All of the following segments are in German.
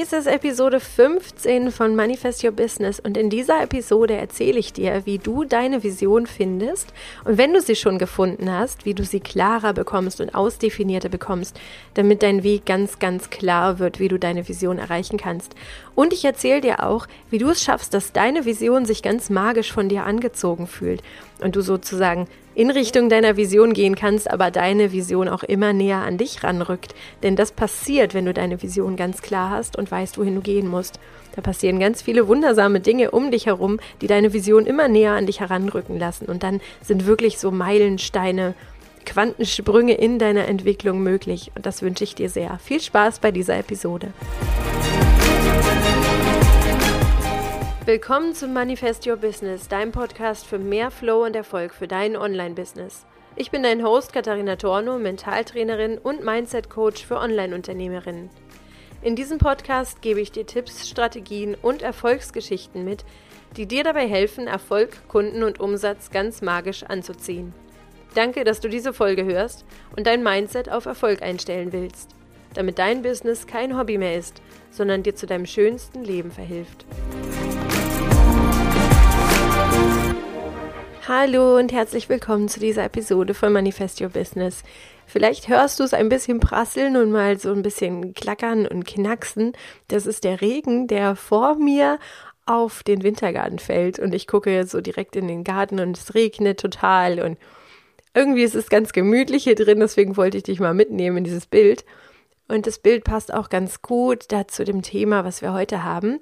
Dies ist Episode 15 von Manifest Your Business. Und in dieser Episode erzähle ich dir, wie du deine Vision findest. Und wenn du sie schon gefunden hast, wie du sie klarer bekommst und ausdefinierter bekommst, damit dein Weg ganz, ganz klar wird, wie du deine Vision erreichen kannst. Und ich erzähle dir auch, wie du es schaffst, dass deine Vision sich ganz magisch von dir angezogen fühlt. Und du sozusagen in Richtung deiner Vision gehen kannst, aber deine Vision auch immer näher an dich ranrückt. Denn das passiert, wenn du deine Vision ganz klar hast und weißt, wohin du gehen musst. Da passieren ganz viele wundersame Dinge um dich herum, die deine Vision immer näher an dich heranrücken lassen. Und dann sind wirklich so Meilensteine, Quantensprünge in deiner Entwicklung möglich. Und das wünsche ich dir sehr. Viel Spaß bei dieser Episode. Willkommen zum Manifest Your Business, deinem Podcast für mehr Flow und Erfolg für dein Online-Business. Ich bin dein Host Katharina Torno, Mentaltrainerin und Mindset-Coach für Online-Unternehmerinnen. In diesem Podcast gebe ich dir Tipps, Strategien und Erfolgsgeschichten mit, die dir dabei helfen, Erfolg, Kunden und Umsatz ganz magisch anzuziehen. Danke, dass du diese Folge hörst und dein Mindset auf Erfolg einstellen willst, damit dein Business kein Hobby mehr ist, sondern dir zu deinem schönsten Leben verhilft. Hallo und herzlich willkommen zu dieser Episode von Manifest Your Business. Vielleicht hörst du es ein bisschen prasseln und mal so ein bisschen klackern und knacksen. Das ist der Regen, der vor mir auf den Wintergarten fällt und ich gucke so direkt in den Garten und es regnet total und irgendwie ist es ganz gemütlich hier drin, deswegen wollte ich dich mal mitnehmen in dieses Bild. Und das Bild passt auch ganz gut dazu dem Thema, was wir heute haben.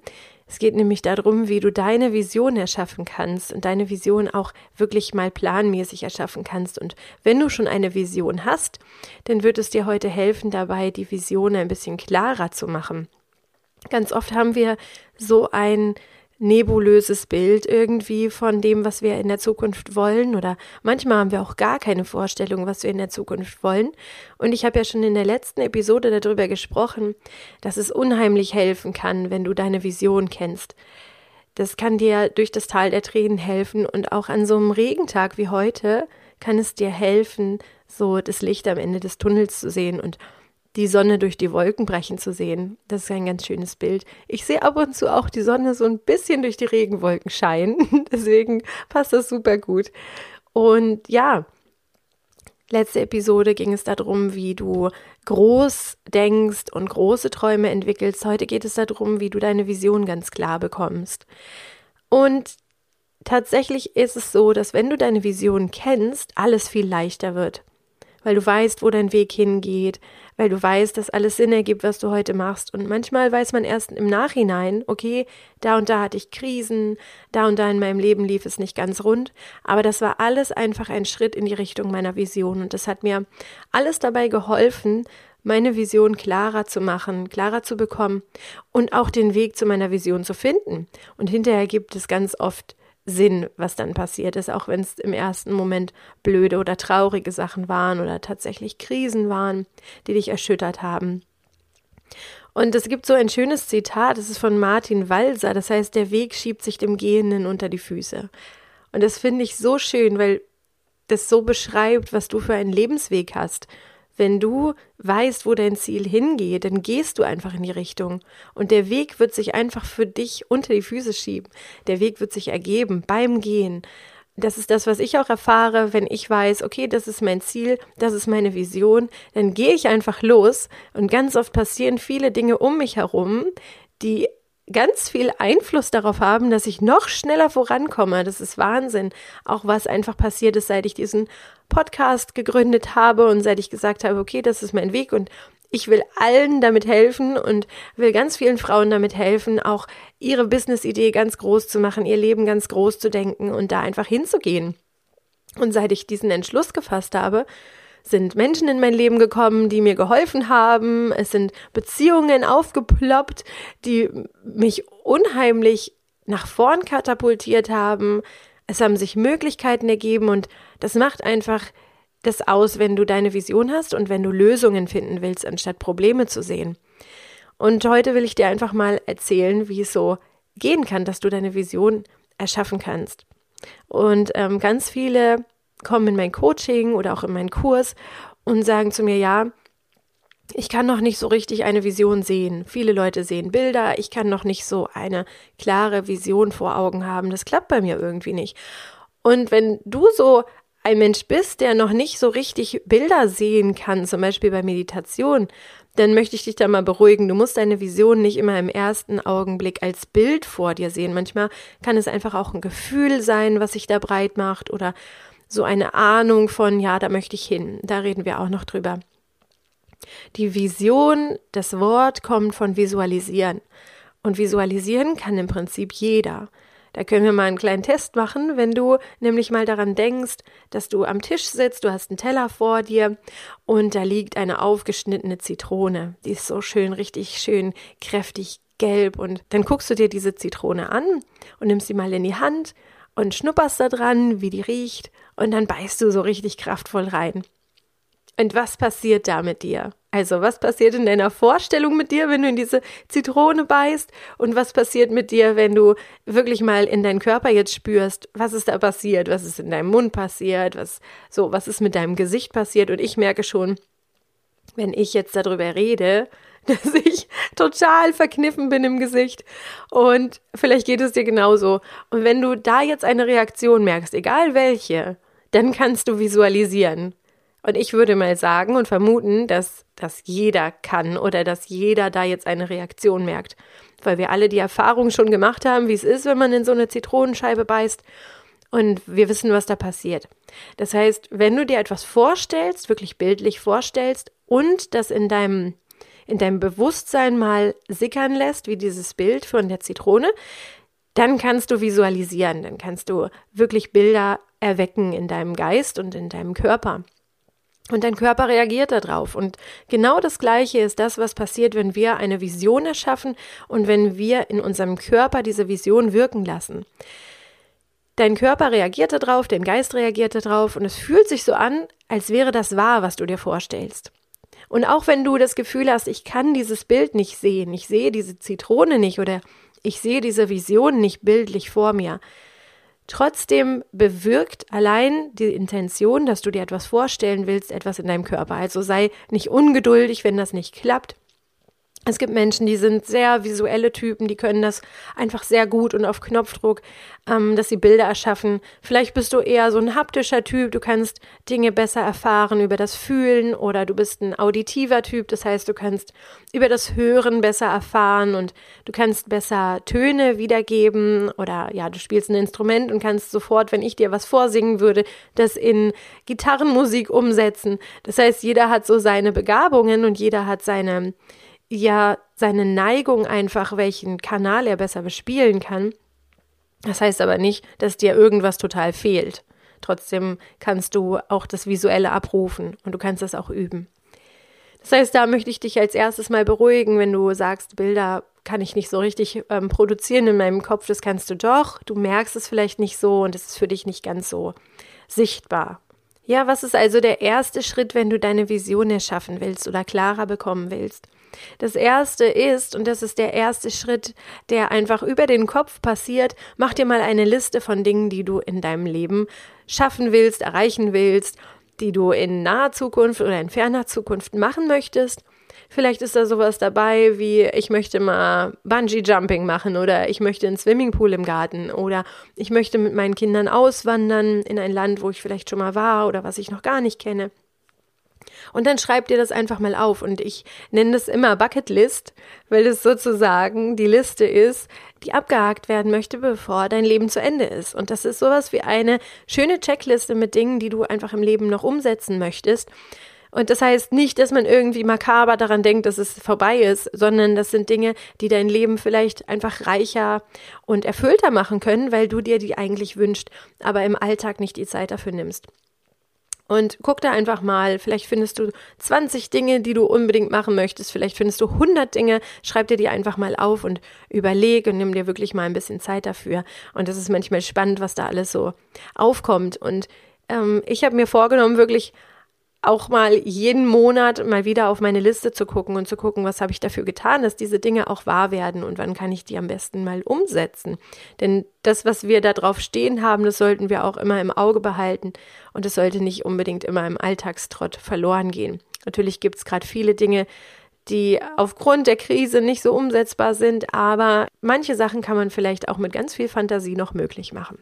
Es geht nämlich darum, wie du deine Vision erschaffen kannst und deine Vision auch wirklich mal planmäßig erschaffen kannst. Und wenn du schon eine Vision hast, dann wird es dir heute helfen, dabei die Vision ein bisschen klarer zu machen. Ganz oft haben wir so ein nebulöses Bild irgendwie von dem, was wir in der Zukunft wollen oder manchmal haben wir auch gar keine Vorstellung, was wir in der Zukunft wollen. Und ich habe ja schon in der letzten Episode darüber gesprochen, dass es unheimlich helfen kann, wenn du deine Vision kennst. Das kann dir durch das Tal der Tränen helfen und auch an so einem Regentag wie heute kann es dir helfen, so das Licht am Ende des Tunnels zu sehen und die Sonne durch die Wolken brechen zu sehen. Das ist ein ganz schönes Bild. Ich sehe ab und zu auch die Sonne so ein bisschen durch die Regenwolken scheinen. Deswegen passt das super gut. Und ja, letzte Episode ging es darum, wie du groß denkst und große Träume entwickelst. Heute geht es darum, wie du deine Vision ganz klar bekommst. Und tatsächlich ist es so, dass wenn du deine Vision kennst, alles viel leichter wird weil du weißt, wo dein Weg hingeht, weil du weißt, dass alles Sinn ergibt, was du heute machst. Und manchmal weiß man erst im Nachhinein, okay, da und da hatte ich Krisen, da und da in meinem Leben lief es nicht ganz rund, aber das war alles einfach ein Schritt in die Richtung meiner Vision. Und das hat mir alles dabei geholfen, meine Vision klarer zu machen, klarer zu bekommen und auch den Weg zu meiner Vision zu finden. Und hinterher gibt es ganz oft Sinn, was dann passiert ist, auch wenn es im ersten Moment blöde oder traurige Sachen waren oder tatsächlich Krisen waren, die dich erschüttert haben. Und es gibt so ein schönes Zitat, das ist von Martin Walser, das heißt, der Weg schiebt sich dem Gehenden unter die Füße. Und das finde ich so schön, weil das so beschreibt, was du für einen Lebensweg hast wenn du weißt, wo dein Ziel hingeht, dann gehst du einfach in die Richtung. Und der Weg wird sich einfach für dich unter die Füße schieben. Der Weg wird sich ergeben beim Gehen. Das ist das, was ich auch erfahre, wenn ich weiß, okay, das ist mein Ziel, das ist meine Vision, dann gehe ich einfach los und ganz oft passieren viele Dinge um mich herum, die ganz viel Einfluss darauf haben, dass ich noch schneller vorankomme. Das ist Wahnsinn. Auch was einfach passiert ist, seit ich diesen Podcast gegründet habe und seit ich gesagt habe, okay, das ist mein Weg und ich will allen damit helfen und will ganz vielen Frauen damit helfen, auch ihre Business-Idee ganz groß zu machen, ihr Leben ganz groß zu denken und da einfach hinzugehen. Und seit ich diesen Entschluss gefasst habe, sind Menschen in mein Leben gekommen, die mir geholfen haben. Es sind Beziehungen aufgeploppt, die mich unheimlich nach vorn katapultiert haben. Es haben sich Möglichkeiten ergeben und das macht einfach das aus, wenn du deine Vision hast und wenn du Lösungen finden willst, anstatt Probleme zu sehen. Und heute will ich dir einfach mal erzählen, wie es so gehen kann, dass du deine Vision erschaffen kannst. Und ähm, ganz viele kommen in mein Coaching oder auch in meinen Kurs und sagen zu mir, ja, ich kann noch nicht so richtig eine Vision sehen. Viele Leute sehen Bilder, ich kann noch nicht so eine klare Vision vor Augen haben. Das klappt bei mir irgendwie nicht. Und wenn du so ein Mensch bist, der noch nicht so richtig Bilder sehen kann, zum Beispiel bei Meditation, dann möchte ich dich da mal beruhigen. Du musst deine Vision nicht immer im ersten Augenblick als Bild vor dir sehen. Manchmal kann es einfach auch ein Gefühl sein, was sich da breit macht oder so eine Ahnung von, ja, da möchte ich hin. Da reden wir auch noch drüber. Die Vision, das Wort kommt von visualisieren. Und visualisieren kann im Prinzip jeder. Da können wir mal einen kleinen Test machen, wenn du nämlich mal daran denkst, dass du am Tisch sitzt, du hast einen Teller vor dir und da liegt eine aufgeschnittene Zitrone. Die ist so schön, richtig schön kräftig gelb und dann guckst du dir diese Zitrone an und nimmst sie mal in die Hand und schnupperst da dran, wie die riecht und dann beißt du so richtig kraftvoll rein. Und was passiert da mit dir? Also, was passiert in deiner Vorstellung mit dir, wenn du in diese Zitrone beißt? Und was passiert mit dir, wenn du wirklich mal in deinen Körper jetzt spürst, was ist da passiert? Was ist in deinem Mund passiert? Was, so, was ist mit deinem Gesicht passiert? Und ich merke schon, wenn ich jetzt darüber rede, dass ich total verkniffen bin im Gesicht. Und vielleicht geht es dir genauso. Und wenn du da jetzt eine Reaktion merkst, egal welche, dann kannst du visualisieren. Und ich würde mal sagen und vermuten, dass das jeder kann oder dass jeder da jetzt eine Reaktion merkt, weil wir alle die Erfahrung schon gemacht haben, wie es ist, wenn man in so eine Zitronenscheibe beißt und wir wissen, was da passiert. Das heißt, wenn du dir etwas vorstellst, wirklich bildlich vorstellst und das in deinem in deinem Bewusstsein mal sickern lässt, wie dieses Bild von der Zitrone, dann kannst du visualisieren, dann kannst du wirklich Bilder erwecken in deinem Geist und in deinem Körper. Und dein Körper reagiert darauf. Und genau das Gleiche ist das, was passiert, wenn wir eine Vision erschaffen und wenn wir in unserem Körper diese Vision wirken lassen. Dein Körper reagiert darauf, dein Geist reagiert darauf und es fühlt sich so an, als wäre das wahr, was du dir vorstellst. Und auch wenn du das Gefühl hast, ich kann dieses Bild nicht sehen, ich sehe diese Zitrone nicht oder ich sehe diese Vision nicht bildlich vor mir, Trotzdem bewirkt allein die Intention, dass du dir etwas vorstellen willst, etwas in deinem Körper. Also sei nicht ungeduldig, wenn das nicht klappt. Es gibt Menschen, die sind sehr visuelle Typen, die können das einfach sehr gut und auf Knopfdruck, ähm, dass sie Bilder erschaffen. Vielleicht bist du eher so ein haptischer Typ, du kannst Dinge besser erfahren über das Fühlen oder du bist ein auditiver Typ, das heißt, du kannst über das Hören besser erfahren und du kannst besser Töne wiedergeben oder ja, du spielst ein Instrument und kannst sofort, wenn ich dir was vorsingen würde, das in Gitarrenmusik umsetzen. Das heißt, jeder hat so seine Begabungen und jeder hat seine ja seine Neigung einfach, welchen Kanal er besser bespielen kann. Das heißt aber nicht, dass dir irgendwas total fehlt. Trotzdem kannst du auch das Visuelle abrufen und du kannst das auch üben. Das heißt, da möchte ich dich als erstes mal beruhigen, wenn du sagst, Bilder kann ich nicht so richtig ähm, produzieren in meinem Kopf, das kannst du doch, du merkst es vielleicht nicht so und es ist für dich nicht ganz so sichtbar. Ja, was ist also der erste Schritt, wenn du deine Vision erschaffen willst oder klarer bekommen willst? Das erste ist, und das ist der erste Schritt, der einfach über den Kopf passiert, mach dir mal eine Liste von Dingen, die du in deinem Leben schaffen willst, erreichen willst, die du in naher Zukunft oder in ferner Zukunft machen möchtest. Vielleicht ist da sowas dabei wie, ich möchte mal Bungee Jumping machen oder ich möchte einen Swimmingpool im Garten oder ich möchte mit meinen Kindern auswandern in ein Land, wo ich vielleicht schon mal war oder was ich noch gar nicht kenne. Und dann schreib dir das einfach mal auf. Und ich nenne das immer Bucketlist, weil es sozusagen die Liste ist, die abgehakt werden möchte, bevor dein Leben zu Ende ist. Und das ist sowas wie eine schöne Checkliste mit Dingen, die du einfach im Leben noch umsetzen möchtest. Und das heißt nicht, dass man irgendwie makaber daran denkt, dass es vorbei ist, sondern das sind Dinge, die dein Leben vielleicht einfach reicher und erfüllter machen können, weil du dir die eigentlich wünscht, aber im Alltag nicht die Zeit dafür nimmst. Und guck da einfach mal, vielleicht findest du 20 Dinge, die du unbedingt machen möchtest, vielleicht findest du 100 Dinge, schreib dir die einfach mal auf und überleg und nimm dir wirklich mal ein bisschen Zeit dafür. Und das ist manchmal spannend, was da alles so aufkommt. Und ähm, ich habe mir vorgenommen, wirklich auch mal jeden Monat mal wieder auf meine Liste zu gucken und zu gucken, was habe ich dafür getan, dass diese Dinge auch wahr werden und wann kann ich die am besten mal umsetzen. Denn das, was wir da drauf stehen haben, das sollten wir auch immer im Auge behalten und es sollte nicht unbedingt immer im Alltagstrott verloren gehen. Natürlich gibt es gerade viele Dinge, die aufgrund der Krise nicht so umsetzbar sind, aber manche Sachen kann man vielleicht auch mit ganz viel Fantasie noch möglich machen.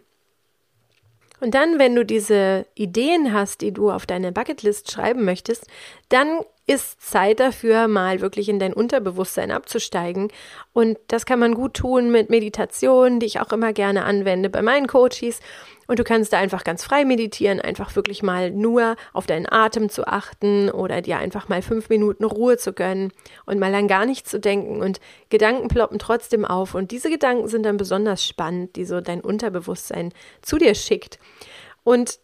Und dann, wenn du diese Ideen hast, die du auf deine Bucketlist schreiben möchtest, dann ist Zeit dafür, mal wirklich in dein Unterbewusstsein abzusteigen. Und das kann man gut tun mit Meditation, die ich auch immer gerne anwende bei meinen Coaches. Und du kannst da einfach ganz frei meditieren, einfach wirklich mal nur auf deinen Atem zu achten oder dir einfach mal fünf Minuten Ruhe zu gönnen und mal an gar nichts zu denken. Und Gedanken ploppen trotzdem auf. Und diese Gedanken sind dann besonders spannend, die so dein Unterbewusstsein zu dir schickt. Und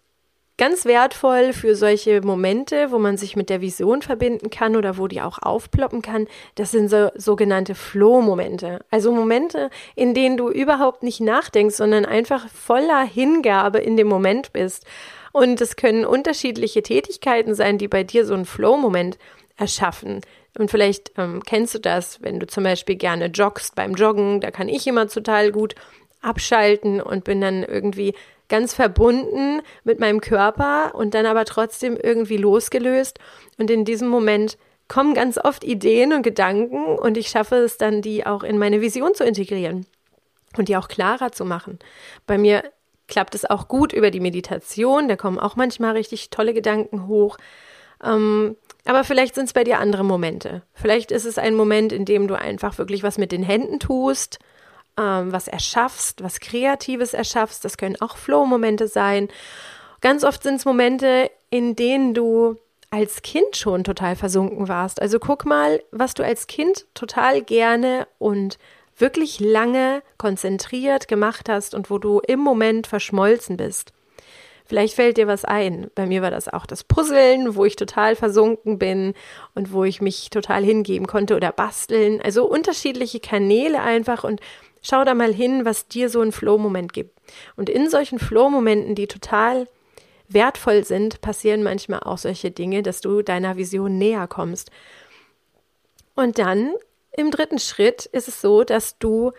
Ganz wertvoll für solche Momente, wo man sich mit der Vision verbinden kann oder wo die auch aufploppen kann, das sind so sogenannte Flow-Momente. Also Momente, in denen du überhaupt nicht nachdenkst, sondern einfach voller Hingabe in dem Moment bist. Und es können unterschiedliche Tätigkeiten sein, die bei dir so einen Flow-Moment erschaffen. Und vielleicht ähm, kennst du das, wenn du zum Beispiel gerne joggst beim Joggen, da kann ich immer total gut abschalten und bin dann irgendwie ganz verbunden mit meinem Körper und dann aber trotzdem irgendwie losgelöst. Und in diesem Moment kommen ganz oft Ideen und Gedanken und ich schaffe es dann, die auch in meine Vision zu integrieren und die auch klarer zu machen. Bei mir klappt es auch gut über die Meditation, da kommen auch manchmal richtig tolle Gedanken hoch. Ähm, aber vielleicht sind es bei dir andere Momente. Vielleicht ist es ein Moment, in dem du einfach wirklich was mit den Händen tust ähm, was erschaffst, was Kreatives erschaffst. Das können auch Flow-Momente sein. Ganz oft sind es Momente, in denen du als Kind schon total versunken warst. Also guck mal, was du als Kind total gerne und wirklich lange konzentriert gemacht hast und wo du im Moment verschmolzen bist. Vielleicht fällt dir was ein. Bei mir war das auch das Puzzeln, wo ich total versunken bin und wo ich mich total hingeben konnte oder basteln. Also unterschiedliche Kanäle einfach und Schau da mal hin, was dir so ein Flow-Moment gibt. Und in solchen Flow-Momenten, die total wertvoll sind, passieren manchmal auch solche Dinge, dass du deiner Vision näher kommst. Und dann im dritten Schritt ist es so, dass du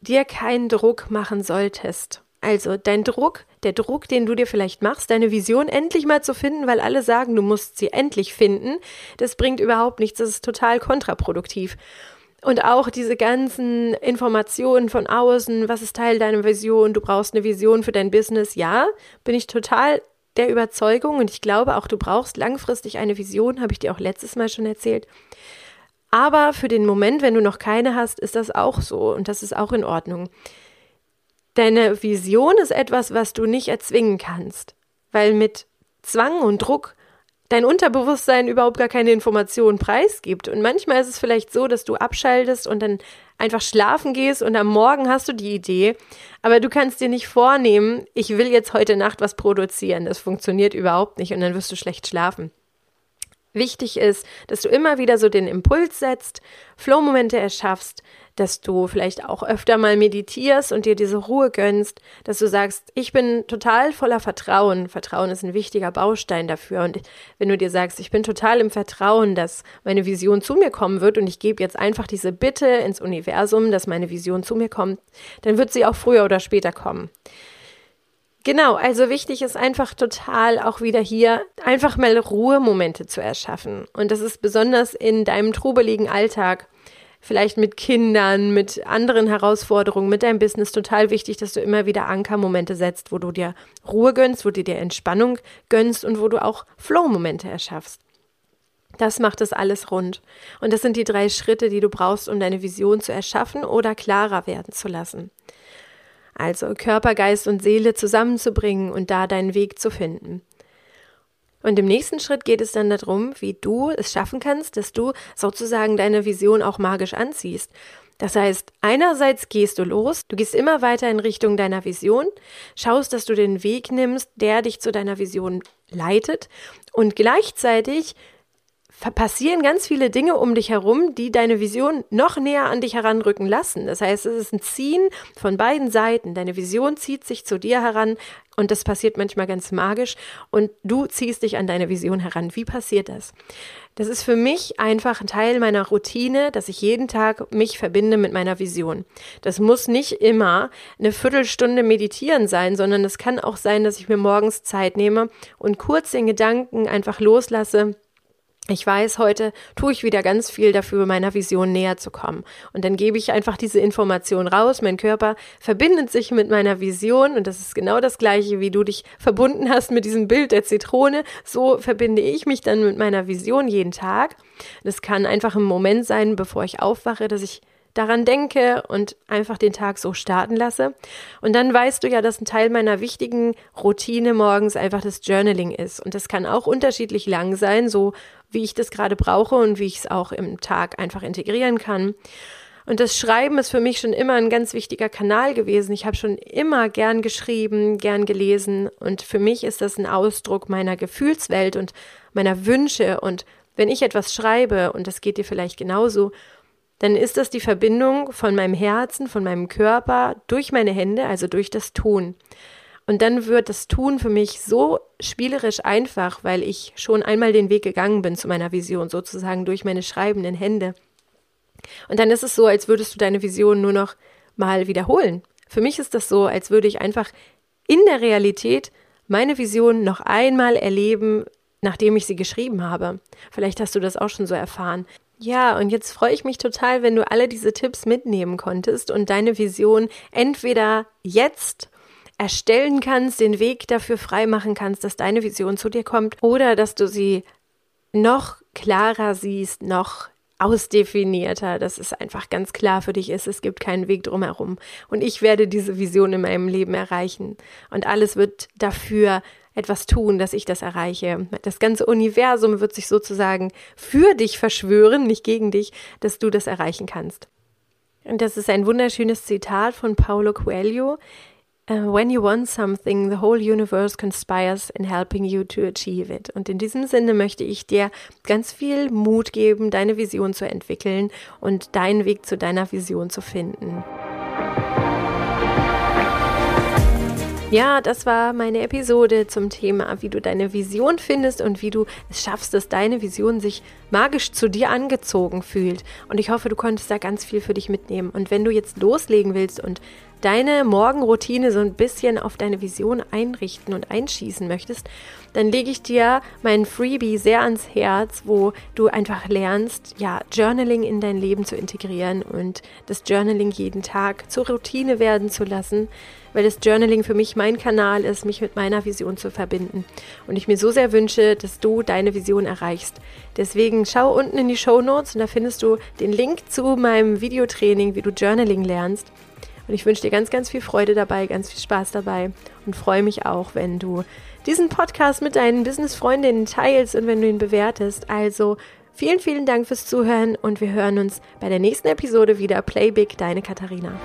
dir keinen Druck machen solltest. Also dein Druck, der Druck, den du dir vielleicht machst, deine Vision endlich mal zu finden, weil alle sagen, du musst sie endlich finden, das bringt überhaupt nichts, das ist total kontraproduktiv. Und auch diese ganzen Informationen von außen, was ist Teil deiner Vision, du brauchst eine Vision für dein Business, ja, bin ich total der Überzeugung und ich glaube auch, du brauchst langfristig eine Vision, habe ich dir auch letztes Mal schon erzählt. Aber für den Moment, wenn du noch keine hast, ist das auch so und das ist auch in Ordnung. Deine Vision ist etwas, was du nicht erzwingen kannst, weil mit Zwang und Druck dein Unterbewusstsein überhaupt gar keine Informationen preisgibt. Und manchmal ist es vielleicht so, dass du abschaltest und dann einfach schlafen gehst und am Morgen hast du die Idee, aber du kannst dir nicht vornehmen, ich will jetzt heute Nacht was produzieren. Das funktioniert überhaupt nicht und dann wirst du schlecht schlafen. Wichtig ist, dass du immer wieder so den Impuls setzt, Flow-Momente erschaffst, dass du vielleicht auch öfter mal meditierst und dir diese Ruhe gönnst, dass du sagst, ich bin total voller Vertrauen. Vertrauen ist ein wichtiger Baustein dafür. Und wenn du dir sagst, ich bin total im Vertrauen, dass meine Vision zu mir kommen wird und ich gebe jetzt einfach diese Bitte ins Universum, dass meine Vision zu mir kommt, dann wird sie auch früher oder später kommen. Genau, also wichtig ist einfach total auch wieder hier einfach mal Ruhemomente zu erschaffen. Und das ist besonders in deinem trubeligen Alltag vielleicht mit Kindern, mit anderen Herausforderungen, mit deinem Business total wichtig, dass du immer wieder Ankermomente setzt, wo du dir Ruhe gönnst, wo du dir Entspannung gönnst und wo du auch Flow-Momente erschaffst. Das macht es alles rund. Und das sind die drei Schritte, die du brauchst, um deine Vision zu erschaffen oder klarer werden zu lassen. Also Körper, Geist und Seele zusammenzubringen und da deinen Weg zu finden. Und im nächsten Schritt geht es dann darum, wie du es schaffen kannst, dass du sozusagen deine Vision auch magisch anziehst. Das heißt, einerseits gehst du los, du gehst immer weiter in Richtung deiner Vision, schaust, dass du den Weg nimmst, der dich zu deiner Vision leitet und gleichzeitig passieren ganz viele Dinge um dich herum, die deine Vision noch näher an dich heranrücken lassen. Das heißt, es ist ein Ziehen von beiden Seiten. Deine Vision zieht sich zu dir heran und das passiert manchmal ganz magisch und du ziehst dich an deine Vision heran. Wie passiert das? Das ist für mich einfach ein Teil meiner Routine, dass ich jeden Tag mich verbinde mit meiner Vision. Das muss nicht immer eine Viertelstunde meditieren sein, sondern es kann auch sein, dass ich mir morgens Zeit nehme und kurz den Gedanken einfach loslasse, ich weiß, heute tue ich wieder ganz viel dafür, meiner Vision näher zu kommen. Und dann gebe ich einfach diese Information raus. Mein Körper verbindet sich mit meiner Vision und das ist genau das gleiche, wie du dich verbunden hast mit diesem Bild der Zitrone. So verbinde ich mich dann mit meiner Vision jeden Tag. Das kann einfach ein Moment sein, bevor ich aufwache, dass ich daran denke und einfach den Tag so starten lasse. Und dann weißt du ja, dass ein Teil meiner wichtigen Routine morgens einfach das Journaling ist. Und das kann auch unterschiedlich lang sein, so wie ich das gerade brauche und wie ich es auch im Tag einfach integrieren kann. Und das Schreiben ist für mich schon immer ein ganz wichtiger Kanal gewesen. Ich habe schon immer gern geschrieben, gern gelesen und für mich ist das ein Ausdruck meiner Gefühlswelt und meiner Wünsche und wenn ich etwas schreibe, und das geht dir vielleicht genauso, dann ist das die Verbindung von meinem Herzen, von meinem Körper durch meine Hände, also durch das Tun. Und dann wird das Tun für mich so spielerisch einfach, weil ich schon einmal den Weg gegangen bin zu meiner Vision, sozusagen durch meine schreibenden Hände. Und dann ist es so, als würdest du deine Vision nur noch mal wiederholen. Für mich ist das so, als würde ich einfach in der Realität meine Vision noch einmal erleben, nachdem ich sie geschrieben habe. Vielleicht hast du das auch schon so erfahren. Ja, und jetzt freue ich mich total, wenn du alle diese Tipps mitnehmen konntest und deine Vision entweder jetzt erstellen kannst, den Weg dafür freimachen kannst, dass deine Vision zu dir kommt oder dass du sie noch klarer siehst, noch ausdefinierter, dass es einfach ganz klar für dich ist, es gibt keinen Weg drumherum. Und ich werde diese Vision in meinem Leben erreichen. Und alles wird dafür etwas tun, dass ich das erreiche. Das ganze Universum wird sich sozusagen für dich verschwören, nicht gegen dich, dass du das erreichen kannst. Und das ist ein wunderschönes Zitat von Paulo Coelho. Uh, when you want something, the whole universe conspires in helping you to achieve it. Und in diesem Sinne möchte ich dir ganz viel Mut geben, deine Vision zu entwickeln und deinen Weg zu deiner Vision zu finden. Ja, das war meine Episode zum Thema, wie du deine Vision findest und wie du es schaffst, dass deine Vision sich magisch zu dir angezogen fühlt. Und ich hoffe, du konntest da ganz viel für dich mitnehmen. Und wenn du jetzt loslegen willst und deine Morgenroutine so ein bisschen auf deine Vision einrichten und einschießen möchtest, dann lege ich dir mein Freebie sehr ans Herz, wo du einfach lernst, ja, Journaling in dein Leben zu integrieren und das Journaling jeden Tag zur Routine werden zu lassen, weil das Journaling für mich mein Kanal ist, mich mit meiner Vision zu verbinden. Und ich mir so sehr wünsche, dass du deine Vision erreichst. Deswegen schau unten in die Show Notes und da findest du den Link zu meinem Videotraining, wie du Journaling lernst. Und ich wünsche dir ganz, ganz viel Freude dabei, ganz viel Spaß dabei und freue mich auch, wenn du diesen Podcast mit deinen Business-Freundinnen teilst und wenn du ihn bewertest. Also vielen, vielen Dank fürs Zuhören und wir hören uns bei der nächsten Episode wieder. Play Big, deine Katharina.